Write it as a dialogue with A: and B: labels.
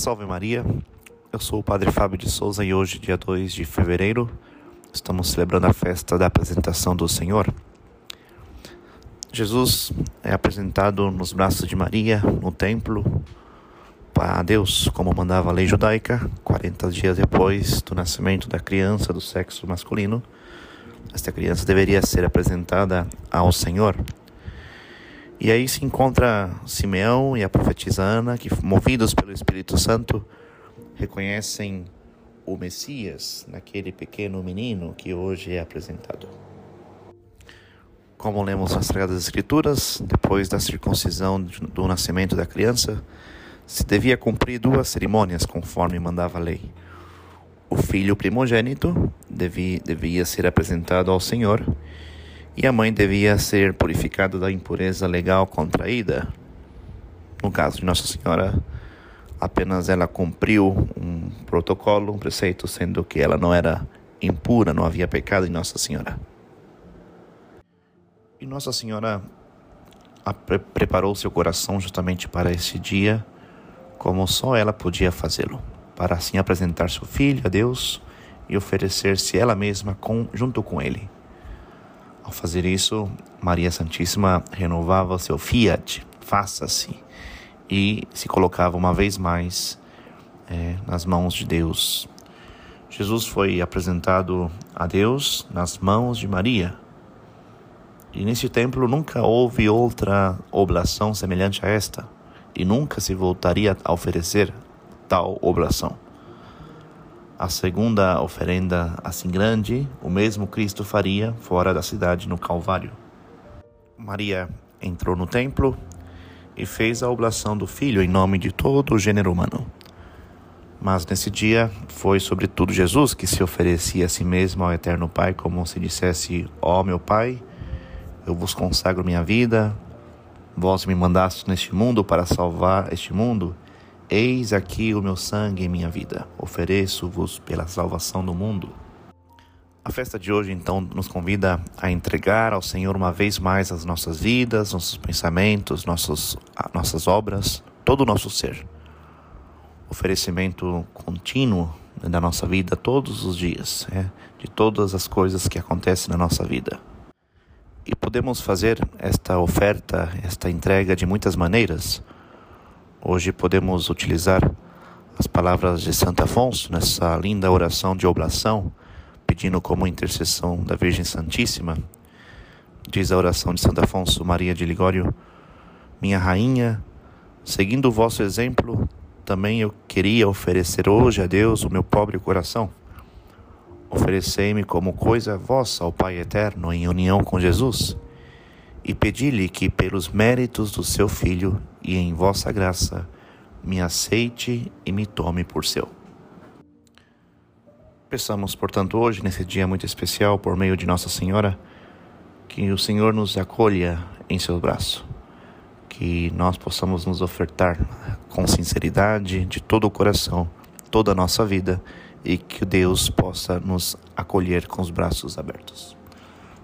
A: Salve Maria, eu sou o Padre Fábio de Souza e hoje, dia 2 de fevereiro, estamos celebrando a festa da apresentação do Senhor. Jesus é apresentado nos braços de Maria, no templo, a Deus, como mandava a lei judaica, 40 dias depois do nascimento da criança do sexo masculino. Esta criança deveria ser apresentada ao Senhor. E aí se encontra Simeão e a profetisa Ana, que, movidos pelo Espírito Santo, reconhecem o Messias naquele pequeno menino que hoje é apresentado. Como lemos nas Sagradas Escrituras, depois da circuncisão do nascimento da criança, se devia cumprir duas cerimônias conforme mandava a lei. O filho primogênito devia, devia ser apresentado ao Senhor e a mãe devia ser purificada da impureza legal contraída. No caso de Nossa Senhora, apenas ela cumpriu um protocolo, um preceito, sendo que ela não era impura, não havia pecado em Nossa Senhora. E Nossa Senhora preparou seu coração justamente para esse dia, como só ela podia fazê-lo, para assim apresentar seu filho a Deus e oferecer-se ela mesma com, junto com ele. Ao fazer isso, Maria Santíssima renovava seu fiat, faça-se, e se colocava uma vez mais é, nas mãos de Deus. Jesus foi apresentado a Deus nas mãos de Maria. E nesse templo nunca houve outra oblação semelhante a esta, e nunca se voltaria a oferecer tal oblação. A segunda oferenda, assim grande, o mesmo Cristo faria fora da cidade, no Calvário. Maria entrou no templo e fez a oblação do filho em nome de todo o gênero humano. Mas nesse dia foi sobretudo Jesus que se oferecia a si mesmo ao Eterno Pai, como se dissesse: Ó oh, meu Pai, eu vos consagro minha vida, vós me mandaste neste mundo para salvar este mundo Eis aqui o meu sangue e minha vida, ofereço-vos pela salvação do mundo. A festa de hoje, então, nos convida a entregar ao Senhor uma vez mais as nossas vidas, nossos pensamentos, nossos, nossas obras, todo o nosso ser. Oferecimento contínuo da nossa vida todos os dias, é, de todas as coisas que acontecem na nossa vida. E podemos fazer esta oferta, esta entrega de muitas maneiras. Hoje podemos utilizar as palavras de Santo Afonso nessa linda oração de oblação, pedindo como intercessão da Virgem Santíssima. Diz a oração de Santo Afonso Maria de Ligório: Minha rainha, seguindo o vosso exemplo, também eu queria oferecer hoje a Deus o meu pobre coração. Oferecei-me como coisa vossa ao Pai eterno em união com Jesus e pedi-lhe que, pelos méritos do seu Filho e em vossa graça, me aceite e me tome por seu. Peçamos, portanto, hoje, nesse dia muito especial, por meio de Nossa Senhora, que o Senhor nos acolha em seu braço, que nós possamos nos ofertar com sinceridade, de todo o coração, toda a nossa vida e que Deus possa nos acolher com os braços abertos.